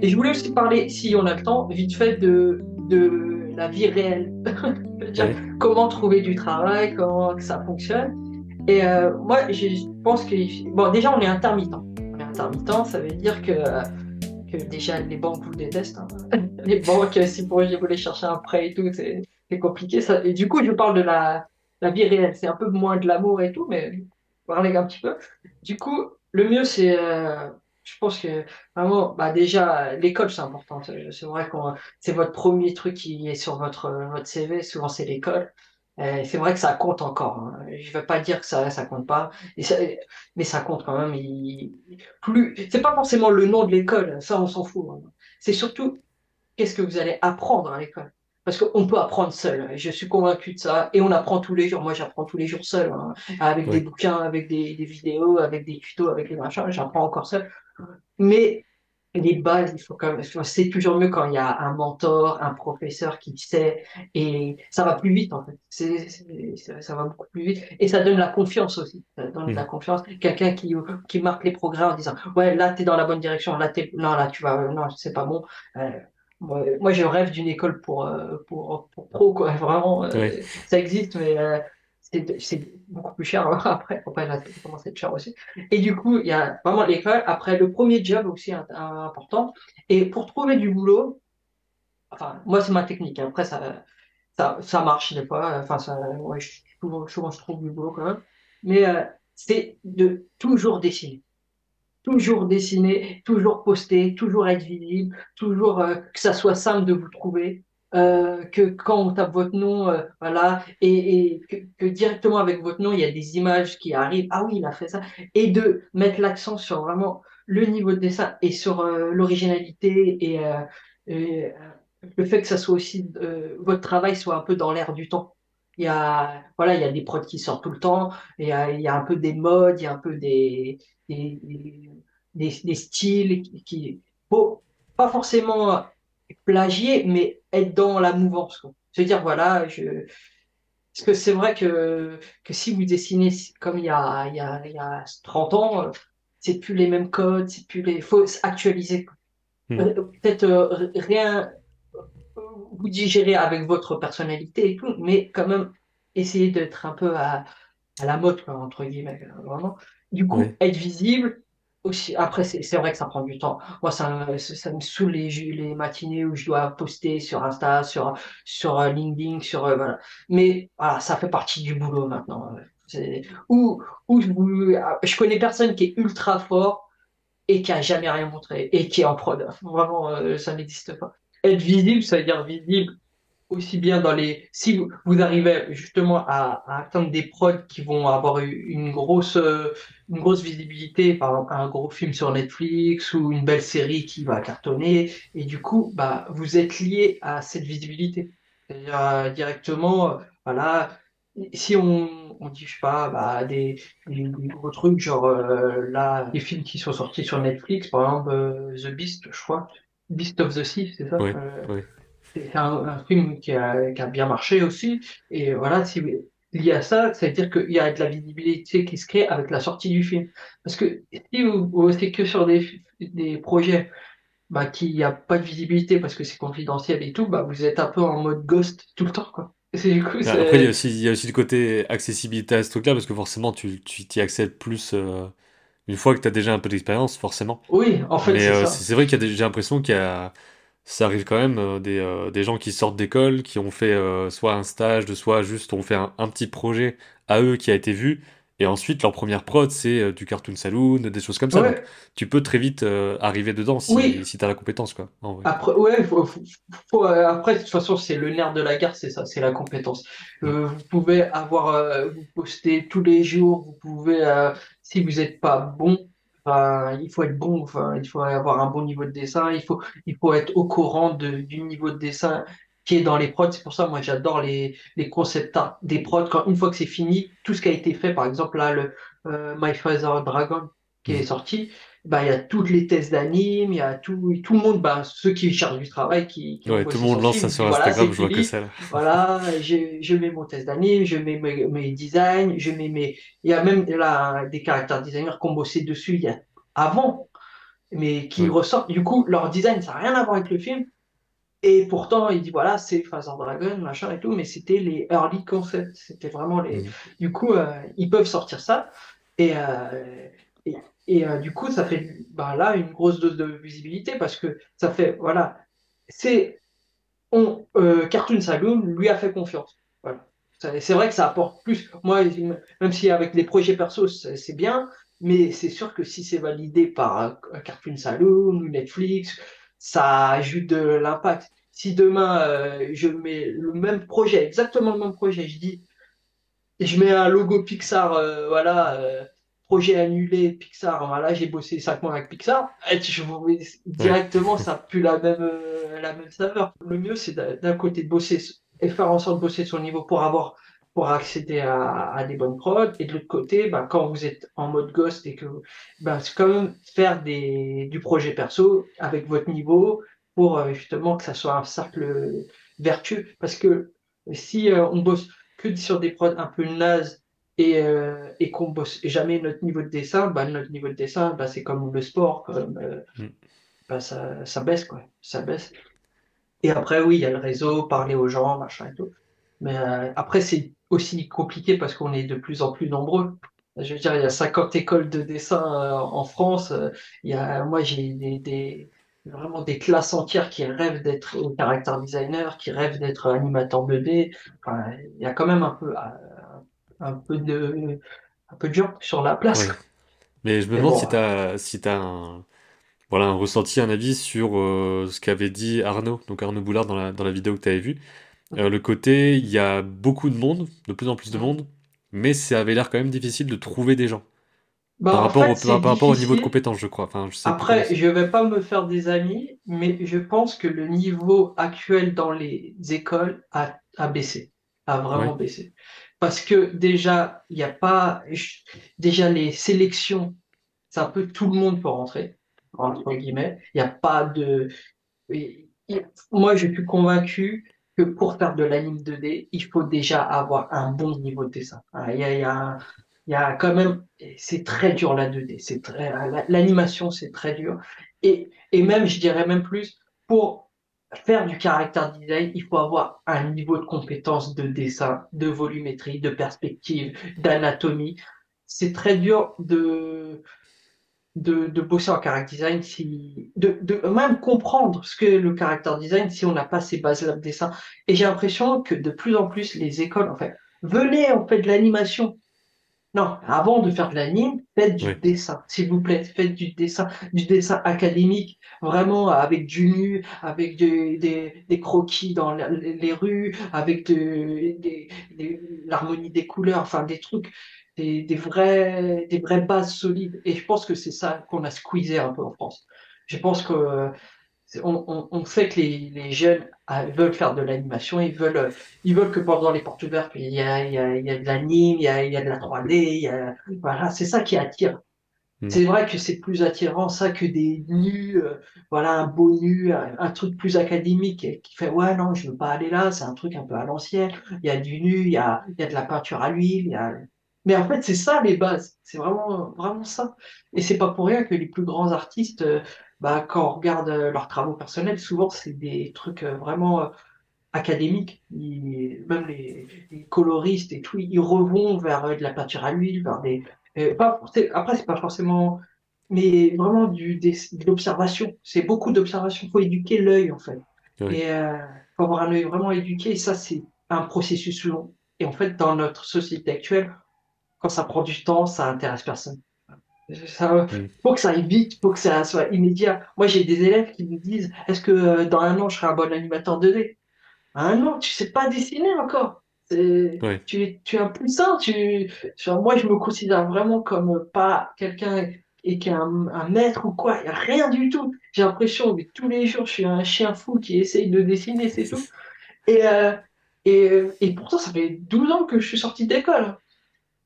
Et je voulais aussi parler, si on a le temps, vite fait de, de la vie réelle. Comment trouver du travail, comment ça fonctionne. Et euh, moi, je pense que. Bon, déjà, on est intermittent. On est intermittent, ça veut dire que, que déjà, les banques vous détestent. Hein. les banques, si vous voulez chercher un prêt et tout, c'est compliqué. Ça. Et du coup, je parle de la, la vie réelle. C'est un peu moins de l'amour et tout, mais parler un petit peu. Du coup, le mieux, c'est. Euh, je pense que vraiment, bah déjà, l'école, c'est important. C'est vrai que c'est votre premier truc qui est sur votre, votre CV. Souvent, c'est l'école. C'est vrai que ça compte encore. Hein. Je ne veux pas dire que ça ça compte pas, mais ça compte quand même. Il, plus, c'est pas forcément le nom de l'école, ça on s'en fout. Hein. C'est surtout qu'est-ce que vous allez apprendre à l'école? Parce qu'on peut apprendre seul. Je suis convaincu de ça. Et on apprend tous les jours. Moi, j'apprends tous les jours seul. Hein. Avec des bouquins, avec des, des, vidéos, avec des tutos, avec des machins. J'apprends encore seul. Mais les bases, il faut quand même, c'est toujours mieux quand il y a un mentor, un professeur qui sait, et ça va plus vite en fait. C'est, ça va beaucoup plus vite, et ça donne la confiance aussi. Ça donne la mmh. confiance. Quelqu'un qui, qui marque les progrès en disant, ouais, là t'es dans la bonne direction, là t'es, non, là tu vas, non, c'est pas bon. Euh, moi, je rêve d'une école pour, euh, pour, pour pro, quoi. Vraiment, euh, ça existe, mais c'est beaucoup plus cher après, après là, ça commence à être cher aussi. Et du coup, il y a vraiment l'école. Après, le premier job aussi important. Et pour trouver du boulot, enfin, moi, c'est ma technique. Hein. Après, ça, ça, ça marche des fois. Enfin, ça, ouais, je, souvent, souvent, je trouve du boulot quand même. Mais euh, c'est de toujours dessiner. Toujours dessiner, toujours poster, toujours être visible, toujours euh, que ça soit simple de vous trouver. Euh, que quand on tape votre nom, euh, voilà, et, et que, que, directement avec votre nom, il y a des images qui arrivent. Ah oui, il a fait ça. Et de mettre l'accent sur vraiment le niveau de dessin et sur euh, l'originalité et, et le fait que ça soit aussi votre travail soit un peu dans l'air du temps. Il y a voilà, il y a des prods qui sortent tout le temps. Il y a, il y a un peu des modes, il y a un peu des des, des, des styles qui, bon, pas forcément plagier, mais être dans la mouvance. Quoi. Se dire, voilà, je... Parce que c'est vrai que, que si vous dessinez comme il y a, il y a, il y a 30 ans, euh, c'est plus les mêmes codes, c'est plus les. faut actualiser. Hmm. Euh, peut-être euh, rien vous digérer avec votre personnalité et tout, mais quand même essayer d'être un peu à, à la mode, quoi, entre guillemets, vraiment. Du coup, être visible, après, c'est vrai que ça prend du temps. Moi, ça, ça me saoule les, les matinées où je dois poster sur Insta, sur, sur euh, LinkedIn, sur, euh. Mais, voilà, ça fait partie du boulot maintenant. Ou, ou je connais personne qui est ultra fort et qui a jamais rien montré et qui est en prod. Vraiment, euh, ça n'existe pas. Être visible, ça veut dire visible aussi bien dans les si vous, vous arrivez justement à, à, atteindre des prods qui vont avoir une grosse une grosse visibilité par exemple un gros film sur Netflix ou une belle série qui va cartonner et du coup bah vous êtes lié à cette visibilité. C'est-à-dire euh, directement euh, voilà si on, on dit je sais pas bah, des, des, gros trucs genre euh, là les films qui sont sortis sur Netflix par exemple The Beast je crois Beast of the Sea c'est ça oui, oui c'est un, film qui a, qui a, bien marché aussi. Et voilà, si, lié à ça, ça veut dire qu'il y a de la visibilité qui se crée avec la sortie du film. Parce que si vous, restez que sur des, des projets bah, qui n'y a pas de visibilité parce que c'est confidentiel et tout, bah, vous êtes un peu en mode ghost tout le temps. Quoi. Du coup, Après, il y, a aussi, il y a aussi le côté accessibilité à ce truc-là, parce que forcément, tu t'y accèdes plus euh, une fois que tu as déjà un peu d'expérience, forcément. Oui, en fait, c'est euh, C'est vrai qu'il y a j'ai l'impression qu'il y a ça arrive quand même euh, des, euh, des, gens qui sortent d'école, qui ont fait euh, soit un stage, de soit juste ont fait un, petit projet à eux qui a été vu, et ensuite leur première prod c'est du cartoon saloon, des choses comme ça. Donc, tu peux très vite arriver dedans si, si tu as la compétence. Quoi, Après, ouais, faut, après, de toute façon, c'est le nerf de la guerre, c'est ça, c'est la compétence. Mm. vous pouvez avoir, vous postez tous les jours, vous pouvez, si vous n'êtes pas bon, il faut être bon, enfin, il faut avoir un bon niveau de dessin, il faut, il faut être au courant de, du niveau de dessin qui est dans les prods. C'est pour ça, moi, j'adore les, les concepts des prods. Quand une fois que c'est fini, tout ce qui a été fait, par exemple, là, le euh, My Father Dragon qui est mm. sorti, bah, il y a toutes les tests d'anime, il y a tout, tout le monde, bah, ceux qui cherchent du travail, qui, ouais, tout le monde lance ça sur Instagram, je vois que ça. Voilà, je, je mets mon test d'anime, je mets mes, mes, designs, je mets mes, il y a même là des caractères designers qui ont bossé dessus il y a avant. mais qui ressortent. Du coup, leur design, ça n'a rien à voir avec le film. Et pourtant, il dit voilà, c'est Phasor Dragon, machin et tout, mais c'était les early concepts. C'était vraiment les. Mm. Du coup, euh, ils peuvent sortir ça. Et, euh, et, euh, du coup, ça fait bah, là une grosse dose de visibilité parce que ça fait, voilà, c'est. On, Cartoon Saloon lui a fait confiance. Voilà. C'est vrai que ça apporte plus. Moi, même si avec les projets perso, c'est bien, mais c'est sûr que si c'est validé par Cartoon Saloon ou Netflix, ça ajoute de l'impact. Si demain, euh, je mets le même projet, exactement le même projet, je dis, je mets un logo Pixar, euh, voilà, euh, projet annulé, Pixar, voilà, j'ai bossé cinq mois avec Pixar, et je directement, ça pue la même, la même saveur. Le mieux, c'est d'un côté de bosser et faire en sorte de bosser son niveau pour avoir pour accéder à, des bonnes prods. Et de l'autre côté, bah, quand vous êtes en mode ghost et que bah, c'est quand même faire des, du projet perso avec votre niveau pour euh, justement que ça soit un cercle vertueux. Parce que si euh, on bosse que sur des prods un peu nazes et, euh, et qu'on bosse jamais notre niveau de dessin, bah, notre niveau de dessin, bah, c'est comme le sport, comme, mm. bah, ça, ça baisse, quoi. Ça baisse. Et après, oui, il y a le réseau, parler aux gens, machin et tout. Mais après, c'est aussi compliqué parce qu'on est de plus en plus nombreux. Je veux dire, il y a 50 écoles de dessin euh, en France. Euh, il y a, moi, j'ai des, vraiment des classes entières qui rêvent d'être caractère designer, qui rêvent d'être animateur 2D. Enfin, il y a quand même un peu, euh, un peu de, un peu gens sur la place. Mais je me demande si tu as, si as un, voilà, un ressenti, un avis sur ce qu'avait dit Arnaud, donc Arnaud Boulard dans la, dans la vidéo que tu avais vue. Euh, le côté, il y a beaucoup de monde, de plus en plus de monde, mais ça avait l'air quand même difficile de trouver des gens. Bah, par, rapport au, par, rapport au niveau de compétence, je crois. Enfin, je Après, je vais pas me faire des amis, mais je pense que le niveau actuel dans les écoles a, a baissé, a vraiment baissé. Parce que déjà, il n'y a pas, déjà les sélections, c'est un peu tout le monde peut rentrer, entre guillemets. Il n'y a pas de, moi, je suis convaincu que pour faire de l'anime 2D, il faut déjà avoir un bon niveau de dessin. Ah, il y a, y a quand même, c'est très dur la 2D, c'est très, l'animation c'est très dur. Et, et même, je dirais même plus, pour faire du caractère design, il faut avoir un niveau de compétence de dessin, de volumétrie, de perspective, d'anatomie. C'est très dur de, de, bosser en character design, si, de, de, même comprendre ce que le character design si on n'a pas ces bases-là de dessin. Et j'ai l'impression que de plus en plus les écoles, en fait, venez, on fait de l'animation. Non, avant de faire de l'anime, faites du dessin, s'il vous plaît, faites du dessin, du dessin académique, vraiment avec du nu, avec des, des, croquis dans les rues, avec de, l'harmonie des couleurs, enfin des trucs des, des, vrais, des vraies bases solides. Et je pense que c'est ça qu'on a squeezé un peu en France. Je pense que on, on, sait que les, les, jeunes ah, veulent faire de l'animation, ils veulent, ils veulent que pendant les portes ouvertes, il y a, il y a, il y a de l'anime, il y a, il y a de la 3D, il y a, voilà, c'est ça qui attire. Hmm. C'est vrai que c'est plus attirant ça que des nus, euh, voilà, un beau nu, un, truc plus académique qui fait ouais non, je veux pas aller là, c'est un truc un peu à l'ancienne. Il y a du nu, il y a, il y a de la peinture à l'huile, a, mais en fait, c'est ça les bases. C'est vraiment, vraiment ça. Et c'est pas pour rien que les plus grands artistes, euh, bah, quand on regarde euh, leurs travaux personnels, souvent c'est des trucs euh, vraiment académiques. même les, coloristes et tout, ils revont vers de la peinture à l'huile, vers des. pas, après, c'est pas forcément. Mais vraiment du, de l'observation. C'est beaucoup d'observation. Il faut éduquer l'œil, en fait. Et il faut avoir un œil vraiment éduqué. Et ça, c'est un processus long. Et en fait, dans notre société actuelle, quand ça prend du temps, ça intéresse personne. Ça, faut que ça aille vite, faut que ça soit immédiat. Moi, j'ai des élèves qui me disent Est-ce que euh, dans un an, je serai un bon animateur 2D Un an, tu sais pas dessiner encore. Tu, tu es impuissant. Tu, moi, je me considère vraiment comme pas quelqu'un et qui est un, maître ou quoi. Il n'y a rien du tout. J'ai l'impression que tous les jours, je suis un chien fou qui essaye de dessiner, c'est tout. Et, euh, et, euh, et pourtant, ça fait 12 ans que je suis sorti d'école.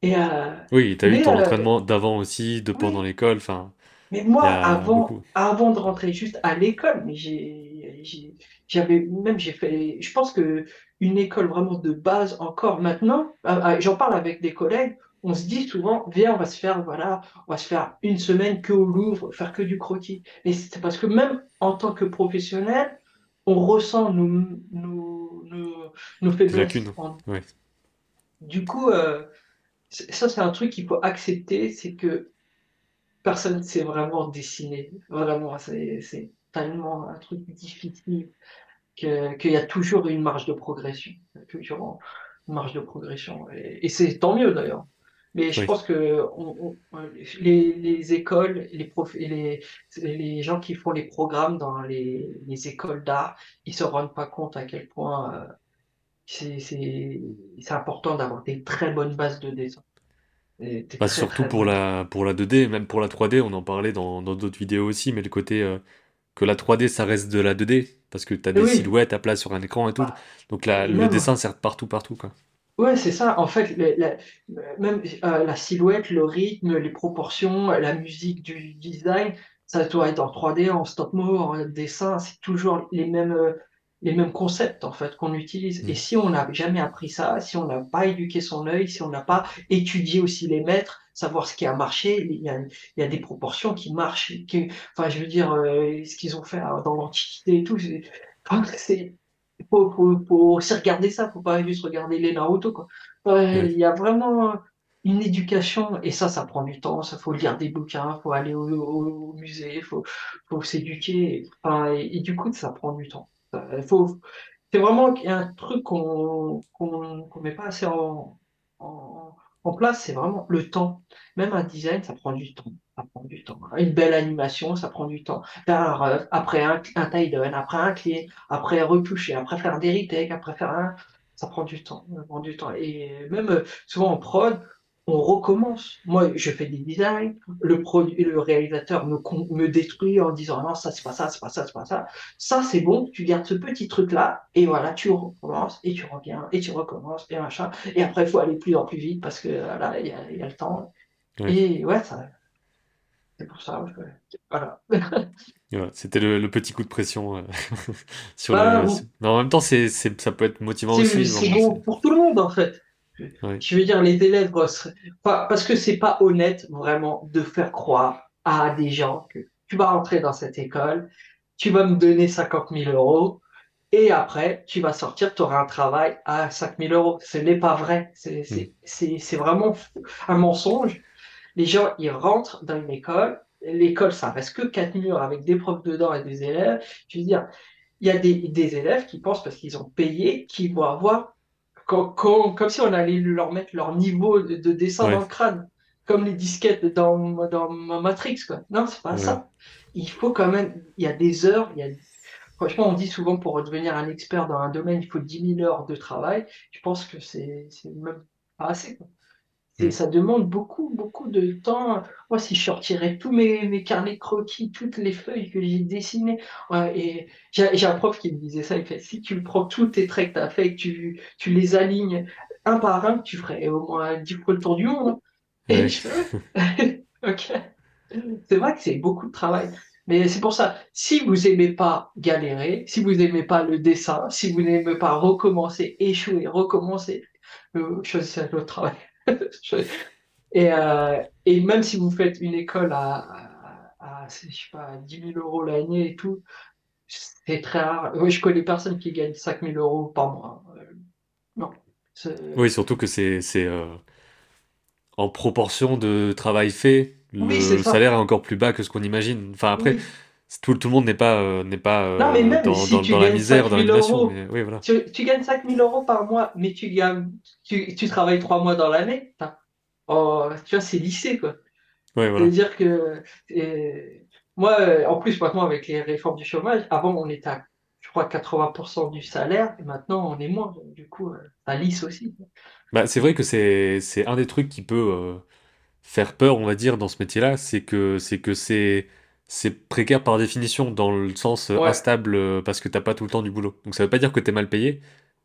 Euh, oui, tu as eu ton euh, entraînement d'avant aussi, de pendant l'école, enfin. Mais moi, avant, avant de rentrer juste à l'école, mais j'ai, j'avais même j'ai fait, je pense que une école vraiment de base encore maintenant, ah, j'en parle avec des collègues, on se dit souvent, viens, on va se faire, voilà, on va se faire une semaine que au Louvre, faire que du croquis. Mais c'est parce que même en tant que professionnel, on ressent nos, nos, nos, faiblesses. Du coup, euh, ça, c'est un truc qu'il faut accepter, c'est que personne ne sait vraiment dessiner. Vraiment, c'est tellement un truc difficile qu'il y a toujours une marge de progression. Toujours une marge de progression. Et, c'est tant mieux d'ailleurs. Mais je pense que les, écoles, les, profs, les, les gens qui font les programmes dans les, écoles d'art, ils se rendent pas compte à quel point euh, c'est important d'avoir des très bonnes bases de dessin. Pas surtout pour la, pour la 2D, même pour la 3D, on en parlait dans d'autres vidéos aussi, mais le côté euh, que la 3D, ça reste de la 2D, parce que tu as des silhouettes à plat sur un écran et tout. Bah, Donc le dessin sert partout, partout. Quoi. Ouais, c'est ça. En fait, même euh, la silhouette, le rythme, les proportions, la musique du design, ça doit être en 3D, en stop mo, en dessin, c'est toujours les mêmes, euh, les mêmes concepts en fait qu'on utilise. Et mm. si on n'a jamais appris ça, si on n'a pas éduqué son œil, si on n'a pas étudié aussi les maîtres, savoir ce qui a marché, il y a, il y a des proportions qui marchent. Qui, enfin, je veux dire, euh, ce qu'ils ont fait euh, dans l'Antiquité et tout, c'est faut, faut, faut aussi regarder ça, faut pas juste regarder les Naruto quoi. Il y a vraiment une éducation et ça, ça prend du temps. Ça faut lire des bouquins, faut aller au, au, musée, faut, faut s'éduquer. Enfin, et, du coup, ça prend du temps. Euh, faut, c'est vraiment un truc qu'on qu'on met pas assez en, en, place, c'est vraiment le temps. Même un design, ça prend du temps. Ça prend du temps. Une belle animation, ça prend du temps. Faire un après un, un tie après un clé, après retoucher, après faire des retakes, après faire un, ça prend du temps. Ça prend du temps. Et même euh, souvent en prod, on recommence. Moi, je fais des designs, le produit, le réalisateur me, me détruit en disant non, ça c'est pas ça, c'est pas ça, c'est pas ça. Ça c'est bon, tu gardes ce petit truc là et voilà, tu recommences et tu reviens et tu recommences et machin. Et après, il faut aller plus en plus vite parce que là, il y a, y a, le temps. Et ouais, ça. C'est pour ça. Voilà. C'était le, petit coup de pression euh, sur bah, Mais en même temps, c'est, ça peut être motivant aussi. C'est bon pour tout le monde en fait. Je veux dire, les élèves, parce que c'est pas honnête vraiment de faire croire à des gens que tu vas rentrer dans cette école, tu vas me donner 50 000 euros, et après, tu vas sortir, tu auras un travail à 5 000 euros. Ce n'est pas vrai. C'est mm. vraiment un mensonge. Les gens, ils rentrent dans une école. L'école, ça reste que quatre murs avec des profs dedans et des élèves. Je veux dire, il y a des, des élèves qui pensent parce qu'ils ont payé qu'ils vont avoir comme, si on allait leur mettre leur niveau de, dessin dans le crâne, comme les disquettes dans, dans Matrix. Quoi. Non, c'est pas ça. Il faut quand même, il y a des heures, il y a... franchement, on dit souvent pour devenir un expert dans un domaine, il faut 10 000 heures de travail. Je pense que c'est même pas assez. Quoi. Et mm. ça demande beaucoup, beaucoup de temps. Moi, si je sortirais tous mes, mes carnets croquis, toutes les feuilles que j'ai dessinées, et j'ai un prof qui me disait ça, il fait, si tu prends tous tes traits que tu as fait, que tu, tu les alignes un par un, tu ferais au moins 10 fois le tour du monde. Hein. Et je ok. C'est vrai que c'est beaucoup de travail. Mais c'est pour ça, si vous aimez pas galérer, si vous aimez pas le dessin, si vous n'aimez pas recommencer, échouer, recommencer, euh, choisissez un autre travail. et, euh, et même si vous faites une école à, à, je sais pas, 10 000 euros l'année et tout, c'est très rare. Oui, je connais personne qui gagne 5 000 euros par mois. Euh, non. Oui, surtout que c'est euh, en proportion de travail fait, le salaire est encore plus bas que ce qu'on imagine. Enfin, après, tout, tout, le monde n'est pas, n'est pas dans, la misère, dans l'animation. Oui, voilà. tu, tu, gagnes 5 000 euros par mois, mais tu gagnes tu, tu travailles trois mois dans l'année, oh, tu vois, c'est lycée, quoi. Ouais, voilà. C'est-à-dire que moi, en plus, maintenant, avec les réformes du chômage, avant, on était à, je crois, 80% du salaire, et maintenant, on est moins. Du coup, euh, ça lisse aussi. Bah, c'est vrai que c'est, c'est un des trucs qui peut euh, faire peur, on va dire, dans ce métier-là, c'est que c'est que c'est c'est précaire par définition, dans le sens euh, instable, parce que t'as pas tout le temps du boulot. Donc ça veut pas dire que t'es mal payé,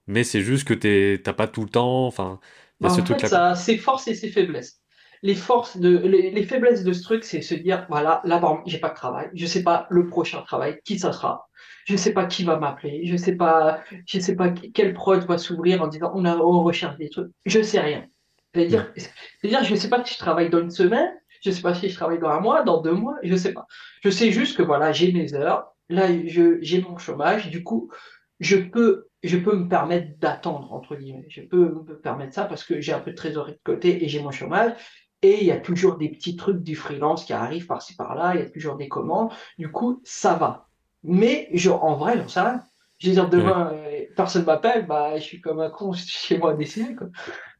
mais c'est juste que t'as pas tout le temps. Enfin, a ce truc Ça, ses forces et ses faiblesses. Les forces de, les, faiblesses de ce truc, c'est se dire, voilà, là, j'ai pas de travail, je sais pas le prochain travail, qui ça sera, je sais pas qui va m'appeler, je sais pas, je sais pas quel prod va s'ouvrir en disant, on a, on recherche des trucs, je sais rien. C'est-à-dire, c'est-à-dire, je ne sais pas si je travaille dans une semaine, je ne sais pas si je travaille dans un mois, dans deux mois, je ne sais pas. Je sais juste que voilà, j'ai mes heures, là, j'ai mon chômage, du coup, je peux, je peux me permettre d'attendre, entre guillemets. Je peux me permettre ça parce que j'ai un peu de trésorerie de côté et j'ai mon chômage. Et il y a toujours des petits trucs du freelance qui arrivent par-ci par-là, il y a toujours des commandes. Du coup, ça va. Mais je, en vrai, j'en sais rien. Je veux dire, demain, euh, personne m'appelle, bah, je suis comme un con chez moi à dessiner.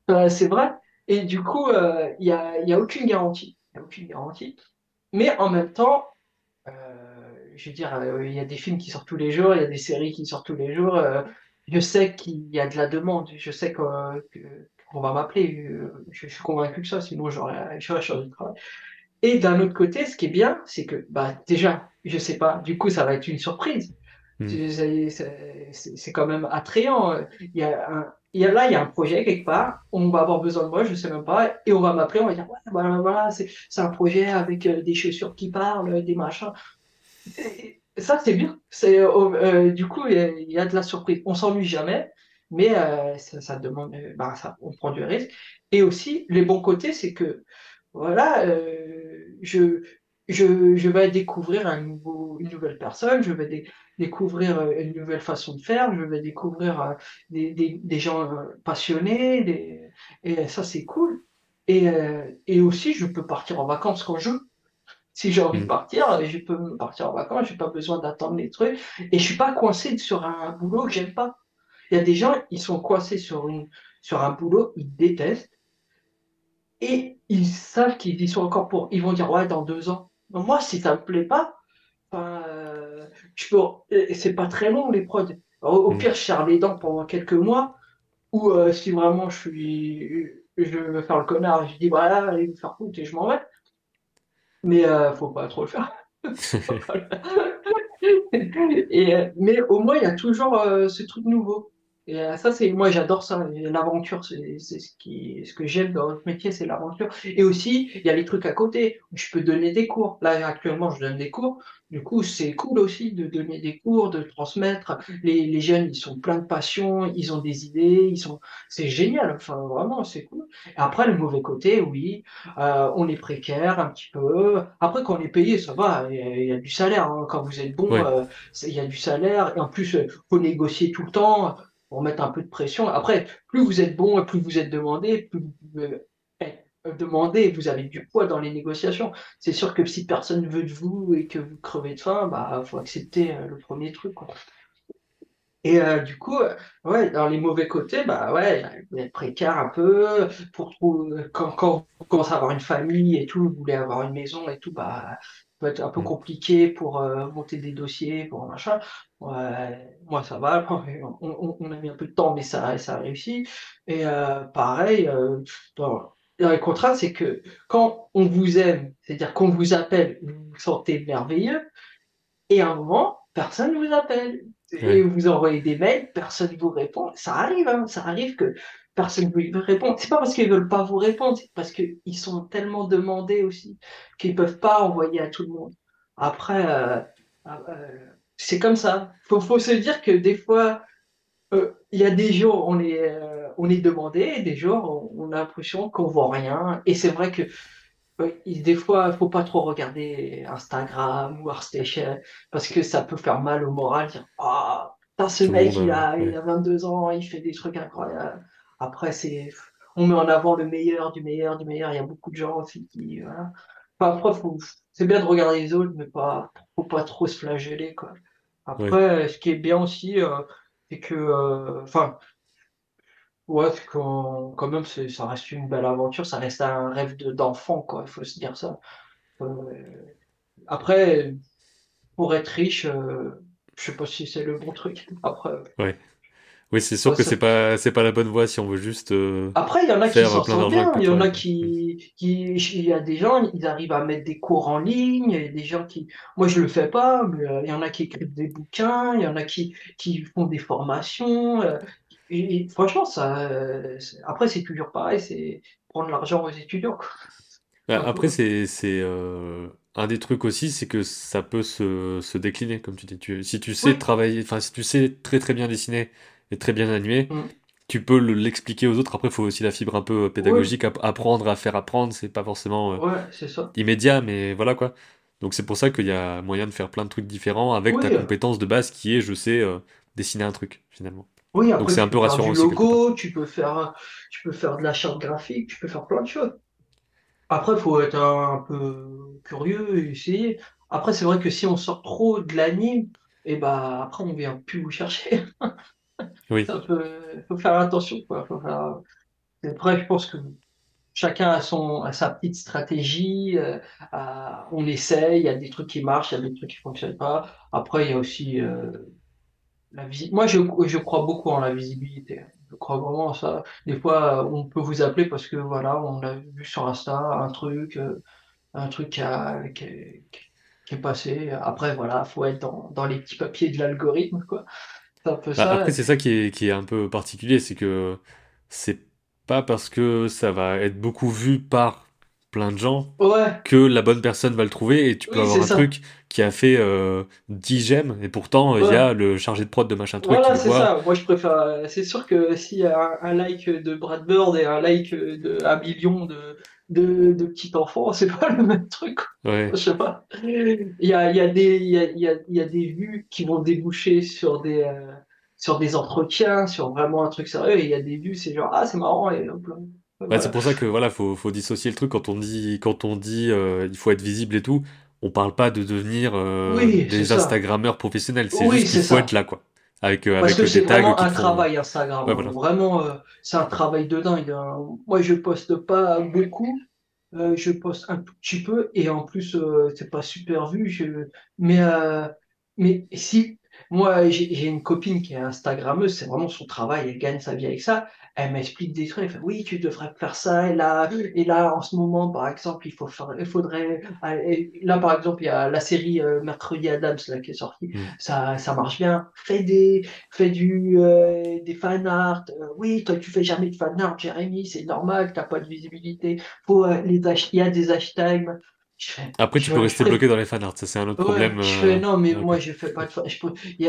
Euh, c'est vrai. Et du coup, euh, il n'y a, y a aucune garantie. Aucune garantie. Mais en même temps, je veux dire, il y a des films qui sortent tous les jours, il y a des séries qui sortent tous les jours. je sais qu'il y a de la demande. Je sais qu'on va m'appeler. Je, suis convaincu que ça, sinon j'aurais changé de travail. Et d'un autre côté, ce qui est bien, c'est que bah, déjà, je sais pas, du coup, ça va être une surprise. Hmm. C'est quand même attrayant. Il y a un, il y a, là, il y a un projet quelque part, on va avoir besoin de moi, je sais même pas, et on va m'appeler, on va dire, ouais, voilà, voilà c'est un projet avec euh, des chaussures qui parlent, des machins. ça, c'est bien. C'est, euh, euh, du coup, il y, a de la surprise. On s'ennuie jamais, mais ça, demande, bah, ça, on prend du risque. Et aussi, les bons côtés, c'est que, voilà, je, je, je vais découvrir un nouveau, une nouvelle personne, je vais découvrir euh, une nouvelle façon de faire, je vais découvrir euh, des, des, des gens euh, passionnés, des, et ça c'est cool. Et, et aussi, je peux partir en vacances quand je veux. Si j'ai envie de mm. partir, je peux partir en vacances, j'ai pas besoin d'attendre les trucs. Et je suis pas coincé sur un boulot que j'aime pas. Il y a des gens, ils sont coincés sur, une, sur un boulot, ils détestent. Et ils savent qu'ils y sont encore pour. Ils vont dire, ouais, dans deux ans moi, si ça me plaît pas, euh, je peux, c'est pas très long les prods. Au, mm. pire, je serre les dents pendant quelques mois, ou euh, si vraiment je suis, je veux faire le connard, je dis voilà, allez vous faire foutre et je m'en vais. Mais euh, faut pas trop le faire. et, mais au moins, il y a toujours ce truc nouveau. Et euh, ça, c'est moi, j'adore ça. L'aventure, c'est ce qui, ce que j'aime dans notre métier, c'est l'aventure. Et aussi, il y a les trucs à côté. Je peux donner des cours. Là, actuellement, je donne des cours. Du coup, c'est cool aussi de donner des cours, de transmettre. Les, les jeunes, ils sont pleins de passion, ils ont des idées, ils sont, c'est génial. Enfin, vraiment, c'est cool. après, le mauvais côté, oui, euh, on est précaire un petit peu. Après, quand on est payé, ça va. Il y a, du salaire. Hein. Quand vous êtes bon, euh, il y a du salaire. Et en plus, faut négocier tout le temps pour mettre un peu de pression. Après, plus vous êtes bon, plus vous êtes demandé, plus vous pouvez demandé, vous avez du poids dans les négociations. C'est sûr que si personne veut de vous et que vous crevez de faim, bah faut accepter euh, le premier truc. Et euh, du coup, euh, ouais, dans les mauvais côtés, bah ouais, vous êtes précaire un peu. Pour quand, quand vous commencez à avoir une famille et tout, vous voulez avoir une maison et tout, bah peut être un peu mm. compliqué pour euh, monter des dossiers, pour machin. Ouais, moi, ça va. On, on, a mis un peu de temps, mais ça, ça a réussi. Et euh, pareil, euh, dans, les contrats, c'est que quand on vous aime, c'est-à-dire qu'on vous appelle, vous vous sentez merveilleux, et à un moment, personne ne vous appelle. Et vous envoyez des mails, personne ne vous répond. Ça arrive, hein, ça arrive que personne ne veut répondre. C'est pas parce qu'ils veulent pas vous répondre, c'est parce qu'ils sont tellement demandés aussi qu'ils peuvent pas envoyer à tout le monde. Après, euh, euh, c'est comme ça. Faut, faut se dire que des fois, euh, il y a des jours on est on est demandé, et des jours on, a l'impression qu'on voit rien. Et c'est vrai que des fois, il faut pas trop regarder Instagram ou ArtStation parce que ça peut faire mal au moral. Dire, ah, ce mec, il a, il a 22 ans, il fait des trucs incroyables. Après, c'est, on met en avant le meilleur, du meilleur, du meilleur. Il y a beaucoup de gens aussi qui, voilà. Enfin, après, c'est bien de regarder les autres, mais pas, faut pas trop se flageller, quoi. Après, ce qui est bien aussi, euh, c'est que, euh, enfin, ouais, quand, quand même, ça reste une belle aventure, ça reste un rêve d'enfant, quoi. Il faut se dire ça. Euh, après, pour être riche, je sais pas si c'est le bon truc. Après. Ouais. Oui, c'est sûr que c'est pas c'est pas la bonne voie si on veut juste. Euh, Après, il y en a qui s'en sortent bien. Il y en a qui qui il y a des gens ils arrivent à mettre des cours en ligne. Il y a des gens qui moi je le fais pas, mais euh, il y en a qui écrivent des bouquins. Il y en a qui qui font des formations. Euh, et, franchement, ça après c'est toujours pareil, c'est prendre l'argent aux étudiants. Bah, après, c'est c'est un des trucs aussi, c'est que ça peut se, se décliner, comme tu dis. Tu, si tu sais travailler, enfin si tu sais très très bien dessiner est très bien animé, mm. tu peux l'expliquer aux autres. Après, il faut aussi la fibre un peu pédagogique, apprendre à faire apprendre. C'est pas forcément euh, immédiat, mais voilà quoi. Donc c'est pour ça qu'il y a moyen de faire plein de trucs différents avec ta compétence de base qui est, je sais, euh, dessiner un truc finalement. Oui, après, Donc c'est un peu rassurant du logo, tu peux faire, tu peux faire de la charte graphique, tu peux faire plein de choses. Après, il faut être un, peu curieux et essayer. Après, c'est vrai que si on sort trop de l'anime, et eh bah après on vient plus vous chercher. Il faut faire attention. Quoi. Après, je pense que chacun a, son, a sa petite stratégie. Euh, on essaye, il y a des trucs qui marchent, il y a des trucs qui fonctionnent pas. Après, il y a aussi euh, la visibilité. Moi, je, je crois beaucoup en la visibilité. Je crois vraiment à ça. Des fois, on peut vous appeler parce que voilà, on a vu sur Insta un truc, euh, un truc qui, qui, est passé. Après, voilà, faut être dans, dans les petits papiers de l'algorithme, quoi. Bah, après, c'est ça qui est, qui est un peu particulier, c'est que c'est pas parce que ça va être beaucoup vu par plein de gens que la bonne personne va le trouver et tu peux avoir un truc qui a fait 10 euh, j'aime et pourtant il y a le chargé de prod de machin truc voilà c'est ça. Moi je préfère c'est sûr que s'il y a un, like de Brad Bird et un like de un million de de, de petits enfants c'est pas le même truc. Ouais. je sais pas. Il y a, y a des y a, y a, y a des vues qui vont déboucher sur des euh, sur des entretiens, sur vraiment un truc sérieux, et il y a des vues, c'est genre, ah, c'est marrant, et hop là. C'est pour ça que voilà, faut, faut dissocier le truc quand on dit, quand on dit euh, il faut être visible et tout. On parle pas de devenir euh, des Instagrammeurs professionnels, c'est juste qu'il faut être là, quoi. Avec, euh, Parce avec que c'est vraiment un travail Instagram. Vraiment, c'est un travail de dingue. Hein. Moi, je poste pas beaucoup. je poste un tout petit peu et en plus, c'est pas super vu. Je... Mais, mais si moi, j'ai une copine qui est Instagrammeuse, c'est vraiment son travail, elle gagne sa vie avec ça. Elle m'explique des trucs, elle fait oui, tu devrais faire ça, et là, et là, en ce moment, par exemple, il faut faire, il faudrait, là, par exemple, il y a la série euh, Mercredi Adams, là, qui est sortie, mm. ça, ça marche bien. Fais des, fais du, euh, des fan art. Euh, oui, toi, tu fais jamais de fan art, Jérémy, c'est normal, t'as pas de visibilité. Faut, les il y a des hashtags. Après, tu peux rester bloqué dans les fanarts, ça c'est un autre problème. Je fais, non, mais moi je fais pas de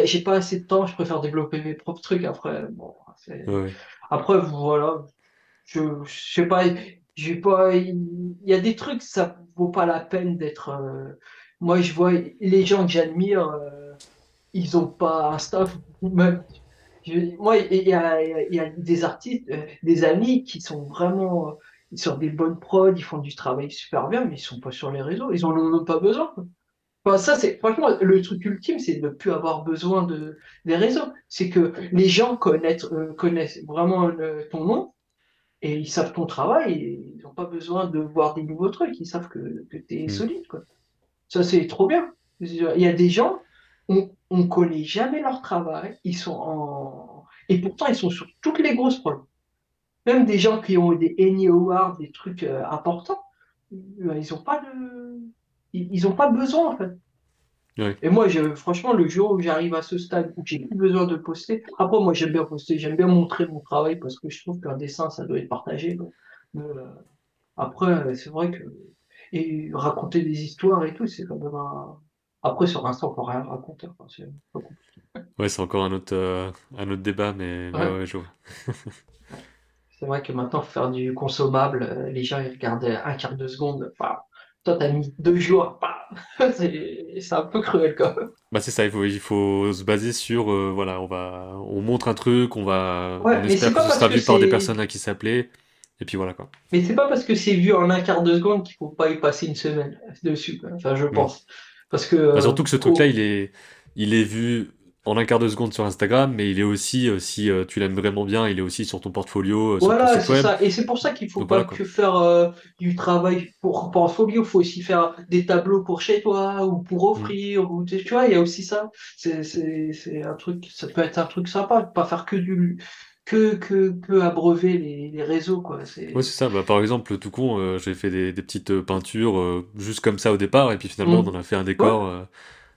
J'ai pas assez de temps, je préfère développer mes propres trucs après. Bon, Après, voilà. Je, sais pas, j'ai pas. Il y a des trucs, ça vaut pas la peine d'être. Euh, moi, je vois les gens que j'admire, euh, ils ont pas un staff. Moi, il y a, des artistes, euh, des amis qui sont vraiment sur des bonnes prods, ils font du travail super bien, mais ils sont pas sur les réseaux, ils en ont pas besoin. Enfin, ça, c'est franchement le truc ultime, c'est de ne plus avoir besoin de des réseaux. C'est que les gens connaissent, euh, connaissent vraiment ton nom et ils savent ton travail. Et ils n'ont pas besoin de voir des nouveaux trucs. Ils savent que, que tu es mm. solide. Quoi. Ça, c'est trop bien. Il y a des gens, on, on connaît jamais leur travail. Ils sont en et pourtant ils sont sur toutes les grosses prods même des gens qui ont des Annie Awards, des trucs euh, importants, euh, ils n'ont pas de, ils, ont pas besoin en fait. Et moi, franchement, le jour où j'arrive à ce stade où j'ai plus besoin de poster, après moi j'aime bien poster, j'aime bien montrer mon travail parce que je trouve qu'un dessin ça doit être partagé. Euh, après, c'est vrai que et raconter des histoires et tout, c'est quand même un. Après, sur l'instant, on peut rien raconter. c'est Ouais, c'est encore un autre, un autre débat, mais ouais. je vois. C'est vrai que maintenant, faire du consommable, euh, les gens ils regardent un quart de seconde. Enfin, toi, t'as mis deux jours. c'est un peu cruel quand même. Bah c'est ça, il faut, il faut se baser sur, euh, voilà, on va, on montre un truc, on va, on espère que ce sera vu par des personnes à qui s'appeler, et puis voilà quoi. Mais c'est pas parce que c'est vu en un quart de seconde qu'il faut pas y passer une semaine dessus. Enfin, je pense. Parce que. Bah, surtout que ce euh, truc-là, il est, il est vu en un quart de seconde sur Instagram, mais il est aussi, euh, si euh, tu l'aimes vraiment bien, il est aussi sur ton portfolio. Euh, voilà, c'est ça. Et c'est pour ça qu'il faut pas que faire du travail pour portfolio, il faut aussi faire des tableaux pour chez toi ou pour mm. offrir. Ou, tu vois, il y a aussi ça. C'est un truc, ça peut être un truc sympa, pas faire que du que, que, que abreuver les, les réseaux. Quoi. C'est ça. Bah, par exemple, tout con, j'ai fait des, des petites peintures juste comme ça au départ, et puis finalement, mm. on en a fait un décor.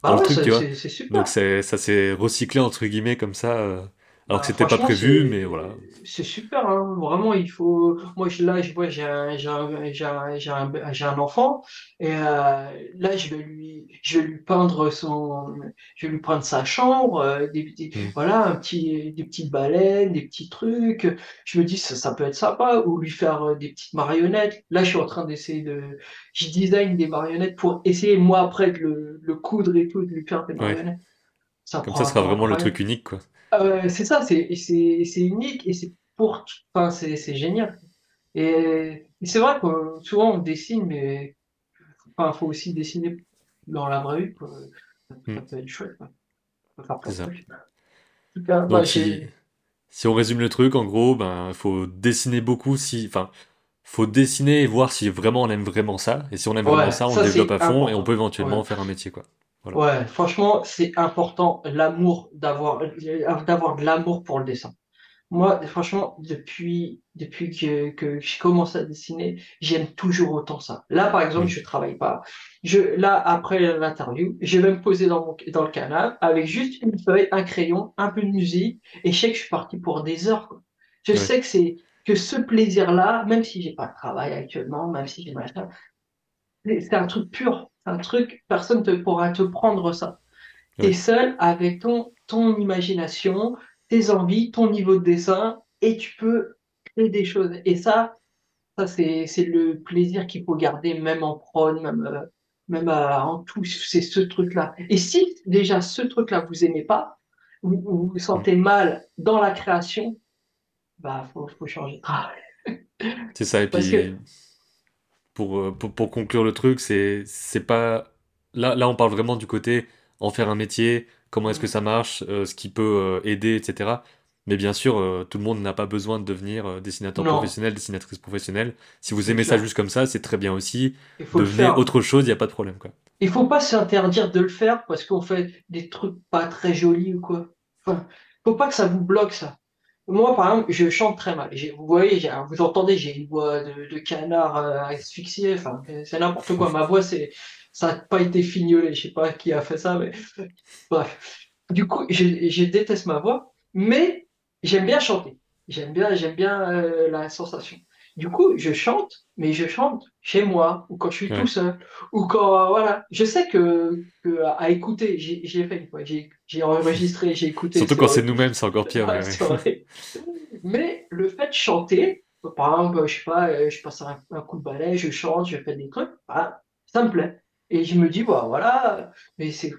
Ah ouais, truc, tu vois. Donc ça s'est recyclé entre guillemets comme ça. Alors que c'était pas prévu, mais voilà. C'est super, hein. vraiment. Il faut. Moi, je, là, je vois, j'ai un, un, un, un, enfant, et euh, là, je vais lui, je vais lui peindre son, je vais lui prendre sa chambre, euh, des petits, Mm. voilà, un petit, des petites baleines, des petits trucs. Je me dis, ça, ça peut être sympa, ou lui faire euh, des petites marionnettes. Là, je suis en train d'essayer de, je design des marionnettes pour essayer moi après de le, le coudre et tout, de lui faire des Ouais. Ça Comme ça un sera vraiment le truc unique, quoi. Euh, c'est ça, c'est unique et c'est pour, enfin c'est génial. Et, et c'est vrai que souvent on dessine, mais enfin faut aussi dessiner dans la vraie vie, quoi. Ça peut être chouette, quoi. Ça. En tout cas, bah, Donc si, on résume le truc, en gros, ben, faut dessiner beaucoup si, enfin, faut dessiner et voir si vraiment on aime vraiment ça. Et si on aime vraiment ça, on ça développe à fond et on peut éventuellement Ouais. faire un métier, quoi. Voilà. Ouais, franchement, c'est important, l'amour, d'avoir, d'avoir de l'amour pour le dessin. Moi, franchement, depuis, depuis que, que je commence à dessiner, j'aime toujours autant ça. Là, par exemple, Mm. je travaille pas. Je, là, après l'interview, je vais me poser dans mon, dans le canapé avec juste une feuille, un crayon, un peu de musique, et je sais que je suis parti pour des heures, quoi. Je sais que c'est, que ce plaisir-là, même si j'ai pas de travail actuellement, même si j'ai machin, c'est un truc pur. C'est un truc, personne ne pourra te prendre ça. T'es Ouais. seul avec ton, ton imagination, tes envies, ton niveau de dessin, et tu peux créer des choses. Et ça, ça c'est, le plaisir qu'il faut garder, même en prod, même, euh, même euh, en tout, c'est ce truc-là. Et si déjà ce truc-là vous aimez pas, vous vous, vous sentez mal dans la création, bah faut, faut changer de travail. C'est ça. Et Parce que puis, pour, euh, pour, pour conclure le truc, c'est, pas, là, là, on parle vraiment du côté en faire un métier, comment est-ce que ça marche, euh, ce qui peut euh, aider, etc. Mais bien sûr, euh, tout le monde n'a pas besoin de devenir dessinateur non, professionnel, dessinatrice professionnelle. Si vous aimez ça juste comme ça, c'est très bien aussi. Devenez autre chose, il n'y a pas de problème, quoi. Il faut pas s'interdire de le faire parce qu'on fait des trucs pas très jolis ou quoi. Enfin, faut pas que ça vous bloque ça. Moi, par exemple, je chante très mal. Vous voyez, vous entendez, j'ai une voix de, canard euh, asphyxié. Enfin, c'est n'importe quoi. Ma voix, c'est, ça n'a pas été fignolé. Je sais pas qui a fait ça, mais bref. Du coup, je, je déteste ma voix, mais j'aime bien chanter. J'aime bien, j'aime bien euh, la sensation. Du coup, je chante, mais je chante chez moi ou quand je suis tout seul ou quand voilà. Je sais que, que à, à écouter, j'ai fait une fois, j'ai enregistré, j'ai écouté, Surtout quand c'est nous-mêmes, c'est encore pire, Ouais, mais ouais. le fait de chanter, par exemple, je sais pas, euh, je passe un, un coup de balai, je chante, je fais des trucs, ça me plaît. Et je me dis, bah voilà, mais c'est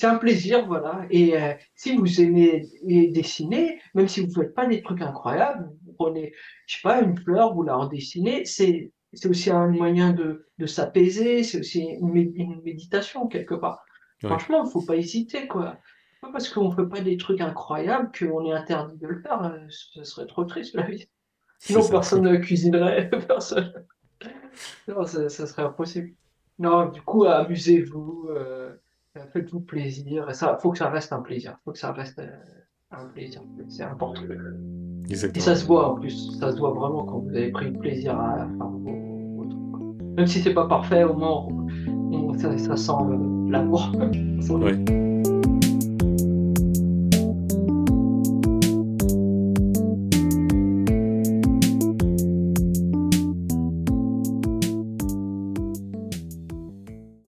c'est un plaisir, voilà. Et euh, si vous aimez dessiner, même si vous faites pas des trucs incroyables, vous prenez, je sais pas, une fleur, vous la redessinez, c'est c'est aussi un moyen de de s'apaiser, c'est aussi une, mé- une méditation quelque part. Ouais, Franchement, faut pas hésiter, quoi. Pas parce qu'on fait pas des trucs incroyables qu'on est interdit de le faire. euh, Ce serait trop triste, la vie. Sinon, personne ne cuisinerait, personne. Non, ça, ça serait impossible. Non, du coup, amusez-vous, euh, faites-vous plaisir. Et ça, faut que ça reste un plaisir. Faut que ça reste euh, un plaisir. C'est important. Et ça se voit en plus. Ça se voit vraiment quand vous avez pris plaisir à faire vos, trucs. Même si c'est pas parfait, au moins, on- on- ça, ça sent l'amour. Ça.